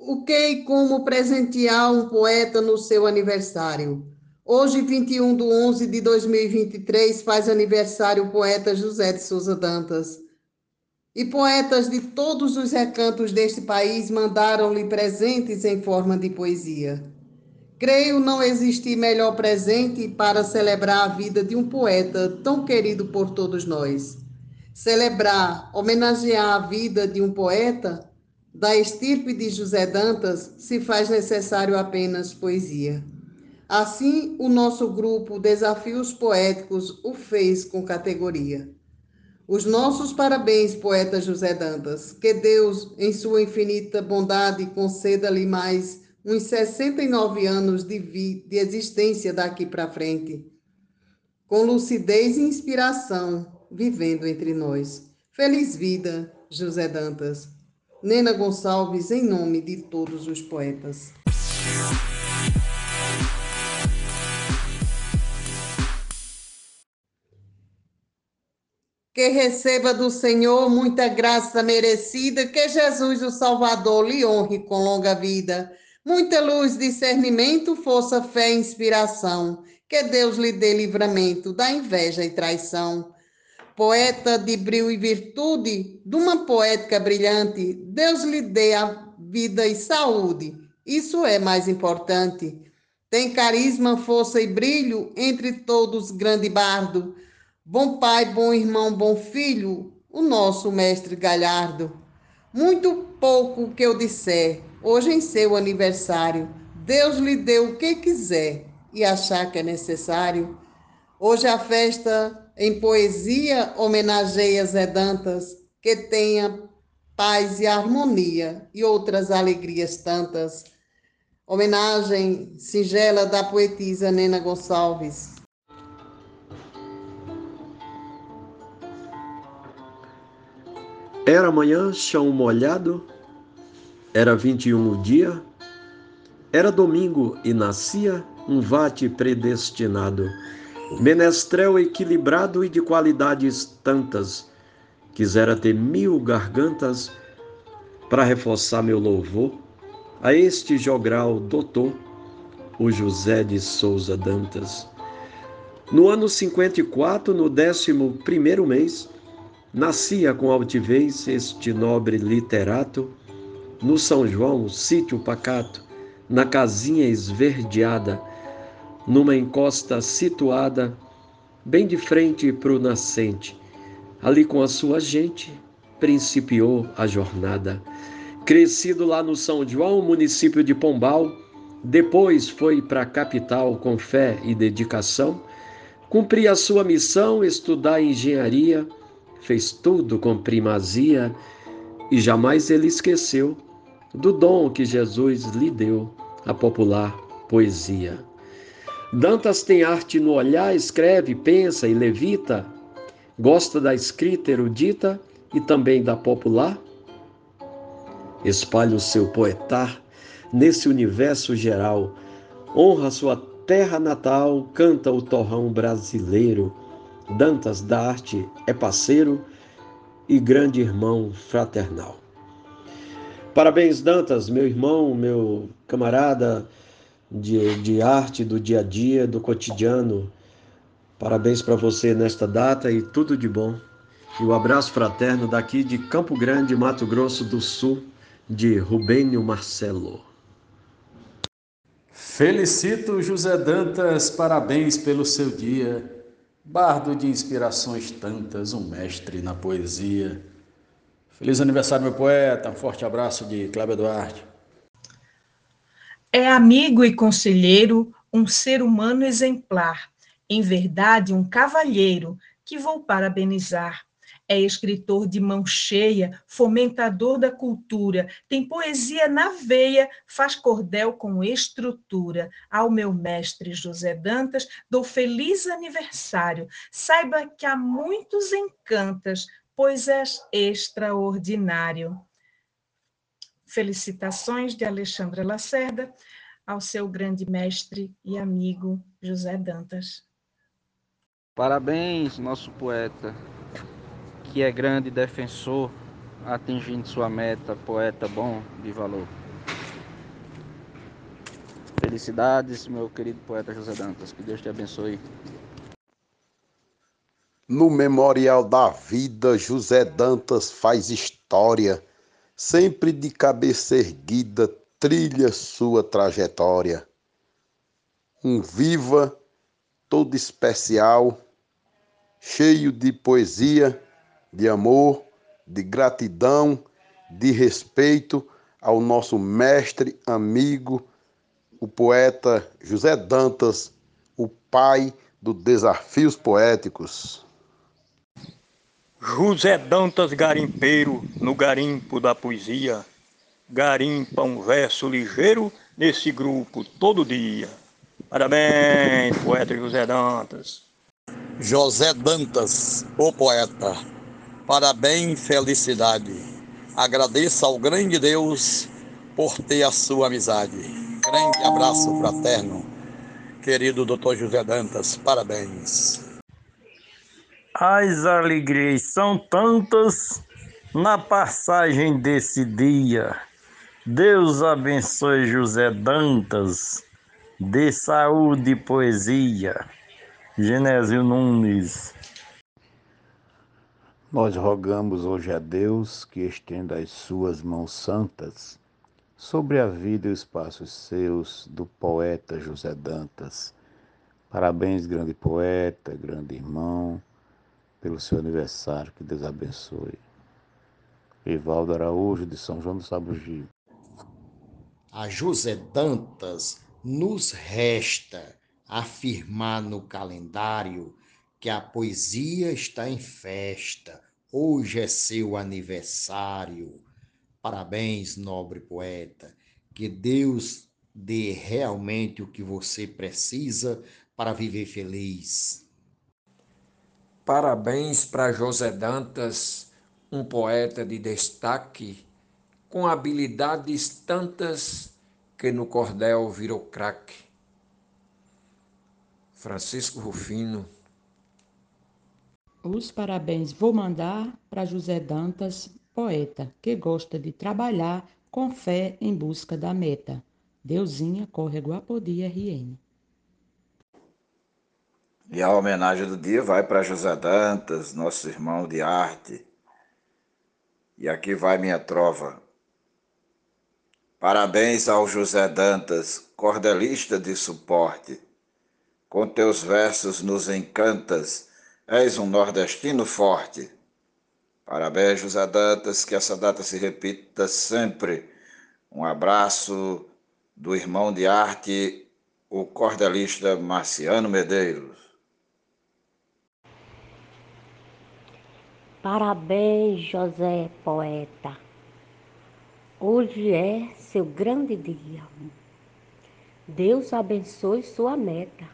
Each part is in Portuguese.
O que e como presentear um poeta no seu aniversário? Hoje, 21 de 11 de 2023, faz aniversário o poeta José de Souza Dantas. E poetas de todos os recantos deste país mandaram-lhe presentes em forma de poesia. Creio não existir melhor presente para celebrar a vida de um poeta tão querido por todos nós. Celebrar, homenagear a vida de um poeta da estirpe de José Dantas se faz necessário apenas poesia. Assim, o nosso grupo Desafios Poéticos o fez com categoria. Os nossos parabéns, poeta José Dantas. Que Deus, em sua infinita bondade, conceda-lhe mais uns 69 anos de, vi, de existência daqui para frente, com lucidez e inspiração, vivendo entre nós. Feliz vida, José Dantas. Nena Gonçalves, em nome de todos os poetas. Que receba do Senhor muita graça merecida, que Jesus, o Salvador, lhe honre com longa vida muita luz, discernimento, força, fé e inspiração. Que Deus lhe dê livramento da inveja e traição. Poeta de brilho e virtude, de uma poética brilhante, Deus lhe dê a vida e saúde. Isso é mais importante. Tem carisma, força e brilho, entre todos grande bardo. Bom pai, bom irmão, bom filho, o nosso mestre Galhardo. Muito pouco que eu disser, hoje em seu aniversário, Deus lhe deu o que quiser e achar que é necessário. Hoje a festa em poesia homenageia Zé Dantas, que tenha paz e harmonia e outras alegrias tantas. Homenagem singela da poetisa Nena Gonçalves. Era amanhã, chão molhado, era 21 o dia, era domingo e nascia um vate predestinado, menestrel equilibrado e de qualidades tantas. Quisera ter mil gargantas para reforçar meu louvor a este jogral doutor, o José de Souza Dantas. No ano 54, no décimo primeiro mês, nascia com altivez este nobre literato no São João, sítio pacato, na casinha esverdeada, numa encosta situada bem de frente para o nascente. Ali com a sua gente, principiou a jornada. Crescido lá no São João, município de Pombal, depois foi para a capital com fé e dedicação, cumpria a sua missão, estudar engenharia, fez tudo com primazia e jamais ele esqueceu do dom que Jesus lhe deu, a popular poesia. Dantas tem arte no olhar, escreve, pensa e levita, gosta da escrita erudita e também da popular. Espalha o seu poetar nesse universo geral, honra sua terra natal, canta o torrão brasileiro. Dantas da arte é parceiro e grande irmão fraternal. Parabéns, Dantas, meu irmão, meu camarada de, de arte do dia a dia, do cotidiano. Parabéns para você nesta data e tudo de bom. E o um abraço fraterno daqui de Campo Grande, Mato Grosso do Sul, de Rubênio Marcelo. Felicito José Dantas, parabéns pelo seu dia. Bardo de inspirações tantas, um mestre na poesia. Feliz aniversário, meu poeta. Um forte abraço de Cláudio Duarte. É amigo e conselheiro, um ser humano exemplar, em verdade, um cavalheiro que vou parabenizar. É escritor de mão cheia, fomentador da cultura, tem poesia na veia, faz cordel com estrutura. Ao meu mestre José Dantas, dou feliz aniversário. Saiba que há muitos encantas, pois és extraordinário. Felicitações de Alexandra Lacerda ao seu grande mestre e amigo José Dantas. Parabéns, nosso poeta, que é grande defensor, atingindo sua meta, poeta bom de valor. Felicidades, meu querido poeta José Dantas. Que Deus te abençoe. No Memorial da Vida, José Dantas faz história, sempre de cabeça erguida, trilha sua trajetória. Um viva todo especial, cheio de poesia, de amor, de gratidão, de respeito ao nosso mestre, amigo, o poeta José Dantas, o pai dos desafios poéticos. José Dantas Garimpeiro, no garimpo da poesia, garimpa um verso ligeiro nesse grupo todo dia. Parabéns, poeta José Dantas. José Dantas, o poeta. Parabéns, felicidade. Agradeça ao grande Deus por ter a sua amizade. Grande abraço fraterno, querido doutor José Dantas. Parabéns. As alegrias são tantas na passagem desse dia. Deus abençoe José Dantas, de saúde e poesia. Genésio Nunes. Nós rogamos hoje a Deus que estenda as suas mãos santas sobre a vida e os passos seus do poeta José Dantas. Parabéns, grande poeta, grande irmão, pelo seu aniversário, que Deus abençoe. Evaldo Araújo, de São João do Sabugi. A José Dantas nos resta afirmar no calendário que a poesia está em festa. Hoje é seu aniversário. Parabéns, nobre poeta. Que Deus dê realmente o que você precisa para viver feliz. Parabéns para José Dantas, um poeta de destaque, com habilidades tantas que no cordel virou craque. Francisco Rufino. Os parabéns vou mandar para José Dantas, poeta, que gosta de trabalhar com fé em busca da meta. Deusinha, Córrego Apodi, RN. E a homenagem do dia vai para José Dantas, nosso irmão de arte. E aqui vai minha trova. Parabéns ao José Dantas, cordelista de suporte. Com teus versos nos encantas, és um nordestino forte. Parabéns, José Dantas, que essa data se repita sempre. Um abraço do irmão de arte, o cordelista Marciano Medeiros. Parabéns, José Poeta. Hoje é seu grande dia. Deus abençoe sua meta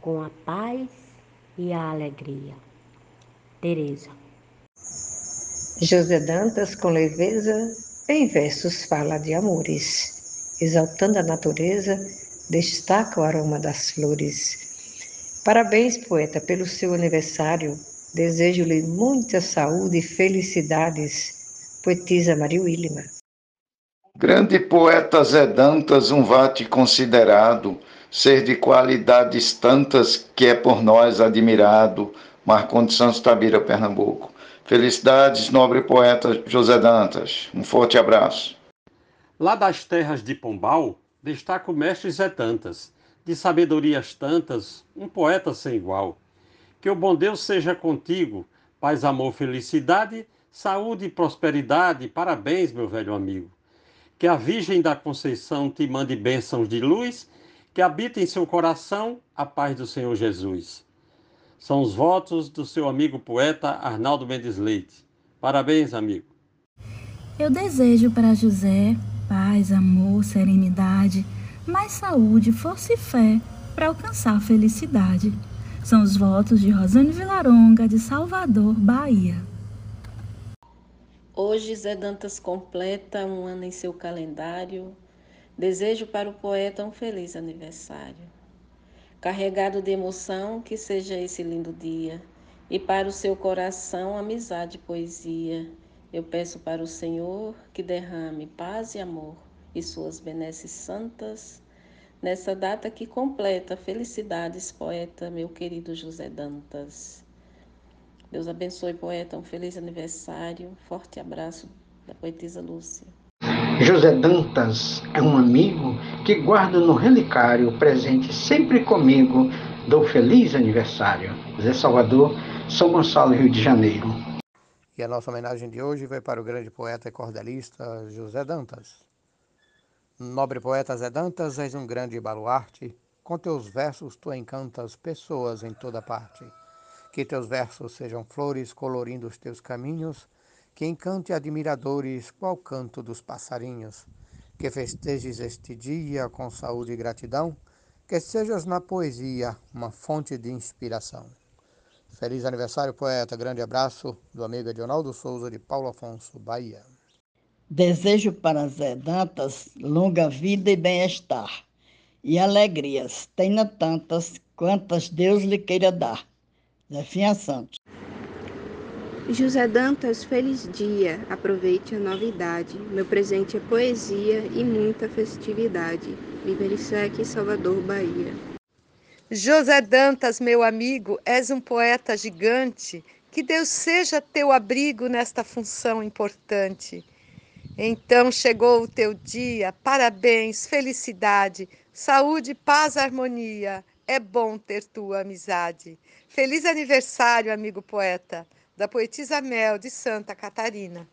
com a paz e a alegria. Tereza. José Dantas, com leveza, em versos fala de amores, exaltando a natureza, destaca o aroma das flores. Parabéns, poeta, pelo seu aniversário. Desejo-lhe muita saúde e felicidades. Poetisa Maria Willima. Grande poeta Zé Dantas, um vate considerado, ser de qualidades tantas que é por nós admirado. Marcondes Santos Tabira, Pernambuco. Felicidades, nobre poeta José Dantas. Um forte abraço. Lá das terras de Pombal, destaca o mestre Zé Dantas, de sabedorias tantas, um poeta sem igual. Que o bom Deus seja contigo, paz, amor, felicidade, saúde e prosperidade. Parabéns, meu velho amigo. Que a Virgem da Conceição te mande bênçãos de luz, que habite em seu coração a paz do Senhor Jesus. São os votos do seu amigo poeta Arnaldo Mendes Leite. Parabéns, amigo. Eu desejo para José paz, amor, serenidade, mais saúde, força e fé para alcançar a felicidade. São os votos de Rosane Vilaronga, de Salvador, Bahia. Hoje Zé Dantas completa um ano em seu calendário. Desejo para o poeta um feliz aniversário. Carregado de emoção, que seja esse lindo dia. E para o seu coração, amizade e poesia. Eu peço para o Senhor que derrame paz e amor e suas benesses santas nessa data que completa. Felicidades, poeta, meu querido José Dantas. Deus abençoe, poeta. Um feliz aniversário. Forte abraço da poetisa Lúcia. José Dantas é um amigo que guardo no relicário presente sempre comigo. Dou feliz aniversário. Zé Salvador, São Gonçalo, Rio de Janeiro. E a nossa homenagem de hoje vai para o grande poeta e cordelista José Dantas. Nobre poeta Zé Dantas, és um grande baluarte, com teus versos tu encantas pessoas em toda parte. Que teus versos sejam flores colorindo os teus caminhos, que encante admiradores qual canto dos passarinhos. Que festejes este dia com saúde e gratidão, que sejas na poesia uma fonte de inspiração. Feliz aniversário, poeta. Grande abraço do amigo Edionaldo Souza, de Paulo Afonso, Bahia. Desejo para Zé Dantas longa vida e bem-estar, e alegrias, tenha tantas quantas Deus lhe queira dar. Zefinha Santos. José Dantas, feliz dia, aproveite a novidade. Meu presente é poesia e muita festividade. Libericec, Salvador, Bahia. José Dantas, meu amigo, és um poeta gigante. Que Deus seja teu abrigo nesta função importante. Então chegou o teu dia, parabéns, felicidade, saúde, paz, harmonia. É bom ter tua amizade. Feliz aniversário, amigo poeta, da poetisa Mel de Santa Catarina.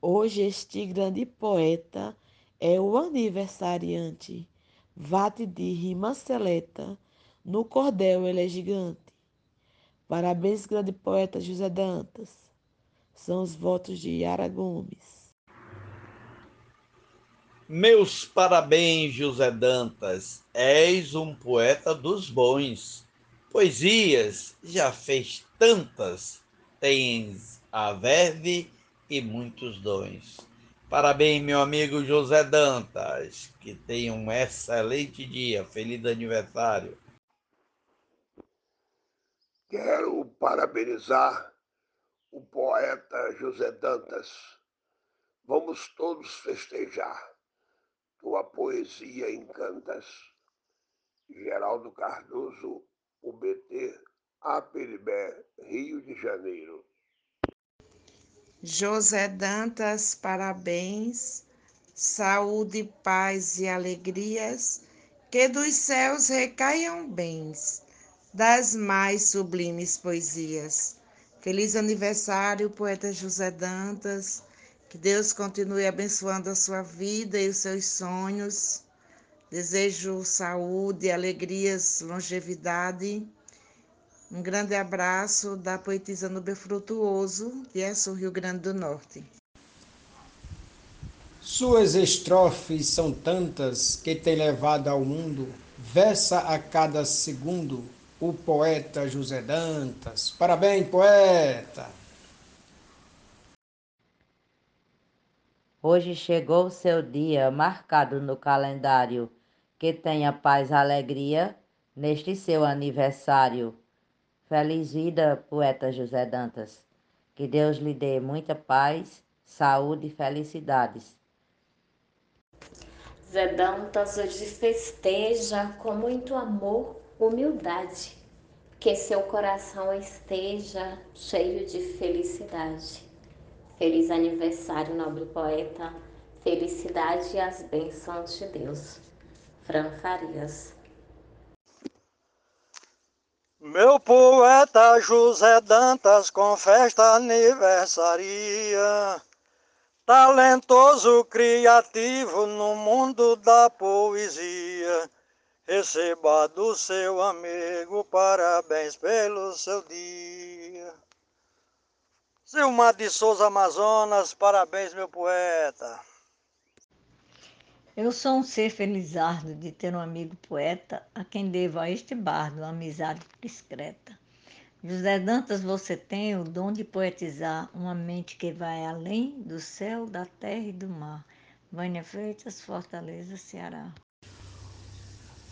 Hoje este grande poeta é o aniversariante. Vate de rima seleta, no cordel ele é gigante. Parabéns, grande poeta José Dantas. São os votos de Yara Gomes. Meus parabéns, José Dantas. És um poeta dos bons. Poesias já fez tantas, tens a verve e muitos dons. Parabéns, meu amigo José Dantas. Que tenha um excelente dia. Feliz aniversário. Quero parabenizar o poeta José Dantas. Vamos todos festejar. Tua poesia encantas. Geraldo Cardoso, UBT, Aperibé, Rio de Janeiro. José Dantas, parabéns, saúde, paz e alegrias, que dos céus recaiam bens, das mais sublimes poesias. Feliz aniversário, poeta José Dantas, que Deus continue abençoando a sua vida e os seus sonhos. Desejo saúde, alegrias, longevidade um grande abraço da poetisa Nubia Frutuoso, de Esso, Rio Grande do Norte. Suas estrofes são tantas que tem levado ao mundo, versa a cada segundo, o poeta José Dantas. Parabéns, poeta! Hoje chegou o seu dia marcado no calendário, que tenha paz e alegria neste seu aniversário. Feliz vida, poeta José Dantas. Que Deus lhe dê muita paz, saúde e felicidades. Zé Dantas hoje festeja com muito amor, humildade. Que seu coração esteja cheio de felicidade. Feliz aniversário, nobre poeta. Felicidade e as bênçãos de Deus. Fran Farias. Meu poeta José Dantas com festa aniversaria, talentoso, criativo no mundo da poesia. Receba do seu amigo parabéns pelo seu dia. Silmar de Souza Amazonas, parabéns, meu poeta. Eu sou um ser felizardo de ter um amigo poeta a quem devo a este bardo uma amizade discreta. José Dantas, você tem o dom de poetizar uma mente que vai além do céu, da terra e do mar. Vânia Freitas, Fortaleza, Ceará.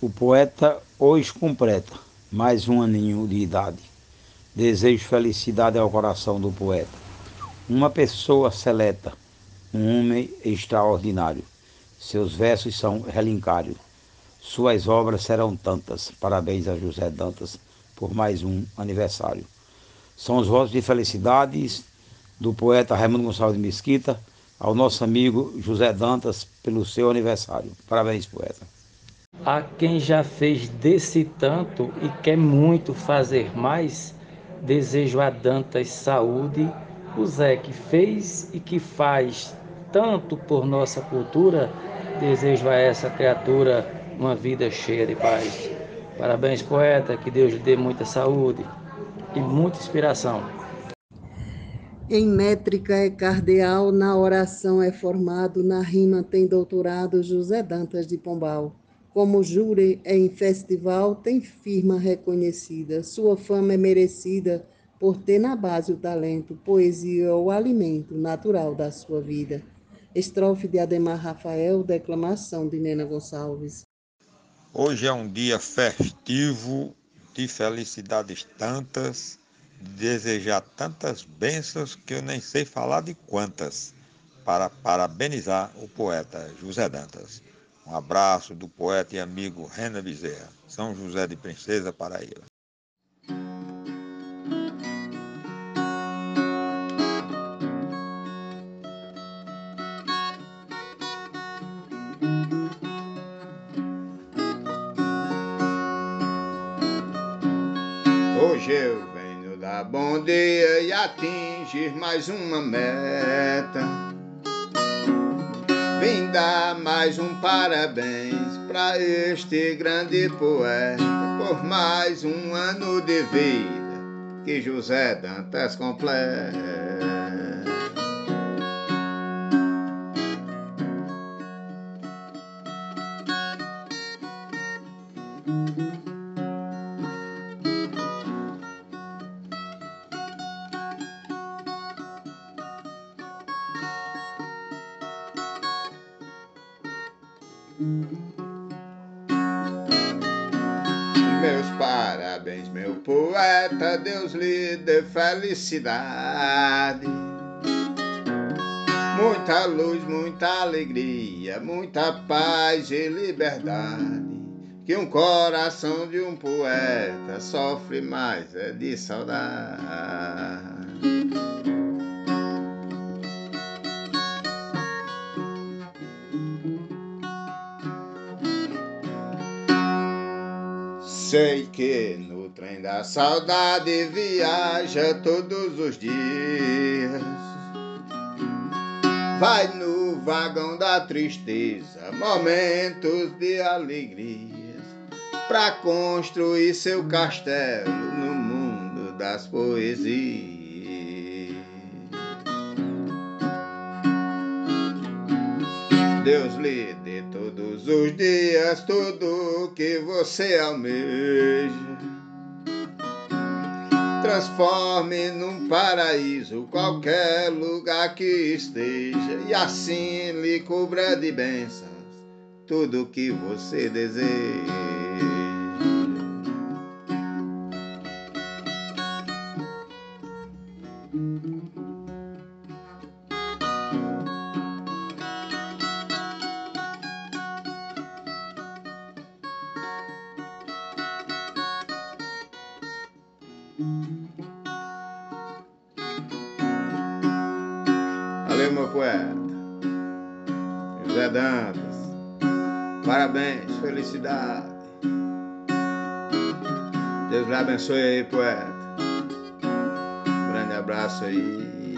O poeta hoje completa mais um aninho de idade. Desejo felicidade ao coração do poeta. Uma pessoa seleta, um homem extraordinário seus versos são relincários. Suas obras serão tantas. Parabéns a José Dantas por mais um aniversário. São os votos de felicidades do poeta Raimundo Gonçalves de Mesquita ao nosso amigo José Dantas pelo seu aniversário. Parabéns, poeta. A quem já fez desse tanto e quer muito fazer mais, desejo a Dantas saúde, o Zé que fez e que faz tanto por nossa cultura, desejo a essa criatura uma vida cheia de paz. Parabéns, poeta, que Deus lhe dê muita saúde e muita inspiração. Em métrica é cardeal, na oração é formado, na rima tem doutorado José Dantas de Pombal. Como júri em festival, tem firma reconhecida, sua fama é merecida por ter na base o talento, poesia ou alimento natural da sua vida. Estrofe de Ademar Rafael, declamação de Nena Gonçalves. Hoje é um dia festivo, de felicidades tantas, de desejar tantas bênçãos que eu nem sei falar de quantas, para parabenizar o poeta José Dantas. Um abraço do poeta e amigo Rena Bezerra, São José de Princesa, Paraíba. Hoje eu venho dar bom dia e atingir mais uma meta. Vim dar mais um parabéns para este grande poeta por mais um ano de vida que José Dantas completa. Felicidade. Muita luz, muita alegria, muita paz e liberdade. Que um coração de um poeta sofre mais é de saudade. Sei que no trem da saudade viaja todos os dias. Vai no vagão da tristeza, momentos de alegrias, pra construir seu castelo no mundo das poesias. Deus lhe dê todos os dias tudo que você almeja. Transforme num paraíso qualquer lugar que esteja e assim lhe cubra de bênçãos tudo que você deseja. Valeu, meu poeta. José Dantas. Parabéns, felicidade. Deus lhe abençoe aí, poeta. Um grande abraço aí.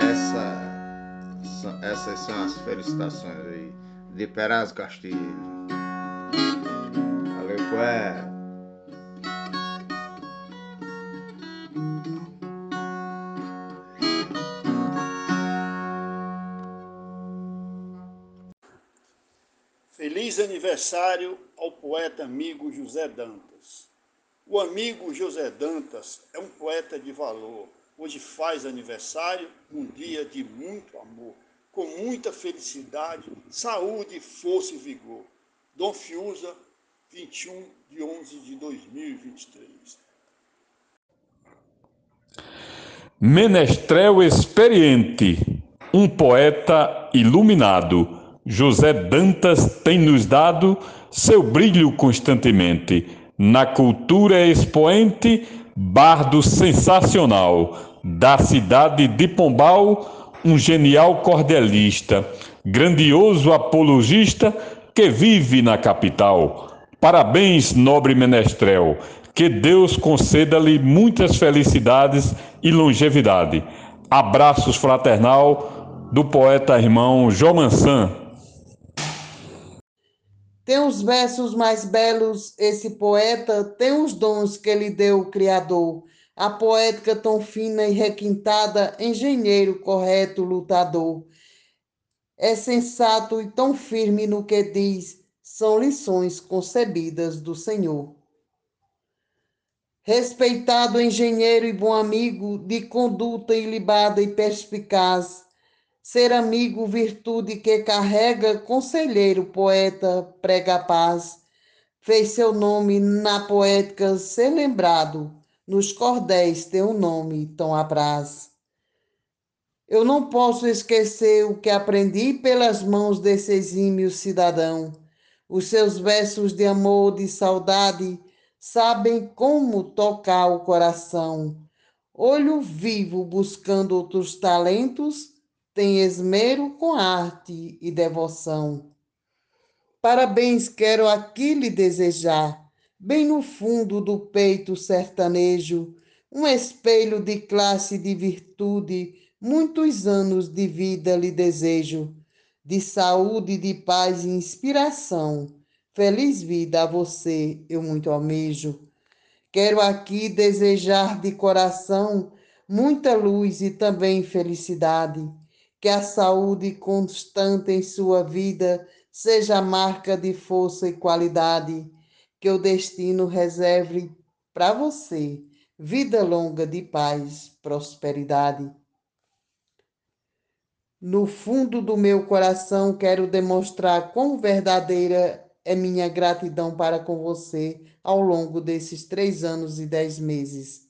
Essa, essas são as felicitações aí de Peraz Castilho. Valeu, poeta. Aniversário ao poeta amigo José Dantas. O amigo José Dantas é um poeta de valor. Hoje faz aniversário, um dia de muito amor, com muita felicidade, saúde, força e vigor. Dom Fiuza, 21 de 11 de 2023. Menestrel experiente, um poeta iluminado, José Dantas tem nos dado seu brilho constantemente. Na cultura expoente, bardo sensacional. Da cidade de Pombal, um genial cordelista, grandioso apologista que vive na capital. Parabéns, nobre menestrel. Que Deus conceda-lhe muitas felicidades e longevidade. Abraços fraternal do poeta irmão Jomansan. Tem os versos mais belos, esse poeta tem os dons que lhe deu o Criador. A poética tão fina e requintada, engenheiro correto, lutador. É sensato e tão firme no que diz, são lições concebidas do Senhor. Respeitado engenheiro e bom amigo, de conduta ilibada e perspicaz, ser amigo, virtude que carrega, conselheiro, poeta, prega paz. Fez seu nome na poética ser lembrado, nos cordéis teu nome tão apraz. Eu não posso esquecer o que aprendi pelas mãos desse exímio cidadão. Os seus versos de amor, de saudade, sabem como tocar o coração. Olho vivo buscando outros talentos, tem esmero com arte e devoção. Parabéns quero aqui lhe desejar, bem no fundo do peito sertanejo, um espelho de classe e de virtude, muitos anos de vida lhe desejo, de saúde, de paz e inspiração Feliz vida a você, eu muito almejo. Quero aqui desejar de coração muita luz e também felicidade. Que a saúde constante em sua vida seja marca de força e qualidade. Que o destino reserve para você vida longa de paz, prosperidade. No fundo do meu coração, quero demonstrar quão verdadeira é minha gratidão para com você ao longo desses três anos e dez meses.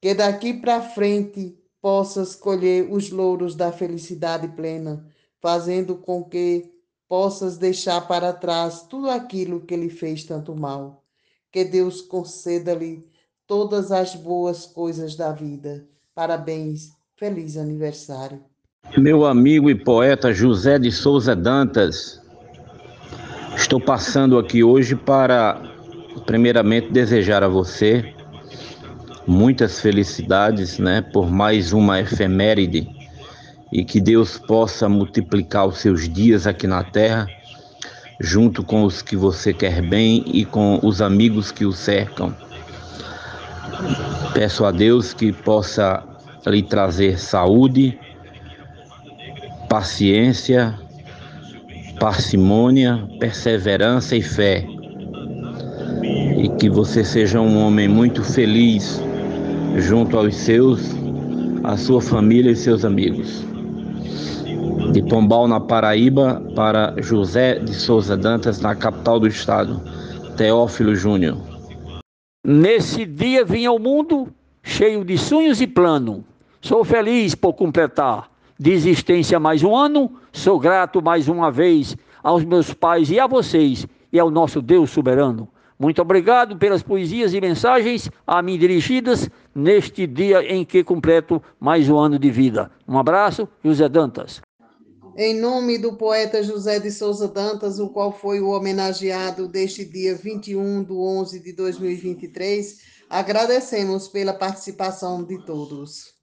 Que daqui para frente possas colher os louros da felicidade plena, fazendo com que possas deixar para trás tudo aquilo que lhe fez tanto mal. Que Deus conceda-lhe todas as boas coisas da vida. Parabéns, feliz aniversário. Meu amigo e poeta José de Souza Dantas, Estou passando aqui hoje para, primeiramente, desejar a você muitas felicidades, né, por mais uma efeméride e que Deus possa multiplicar os seus dias aqui na terra, junto com os que você quer bem e com os amigos que o cercam. Peço a Deus que possa lhe trazer saúde, paciência, parcimônia, perseverança e fé. E que você seja um homem muito feliz junto aos seus, a sua família e seus amigos. De Pombal, na Paraíba, para José de Souza Dantas, na capital do estado, Teófilo Júnior. Nesse dia vim ao mundo cheio de sonhos e plano. Sou feliz por completar de existência mais um ano. Sou grato mais uma vez aos meus pais e a vocês e ao nosso Deus soberano. Muito obrigado pelas poesias e mensagens a mim dirigidas neste dia em que completo mais um ano de vida. Um abraço, José Dantas. Em nome do poeta José de Souza Dantas, o qual foi o homenageado deste dia 21 de 11 de 2023, agradecemos pela participação de todos.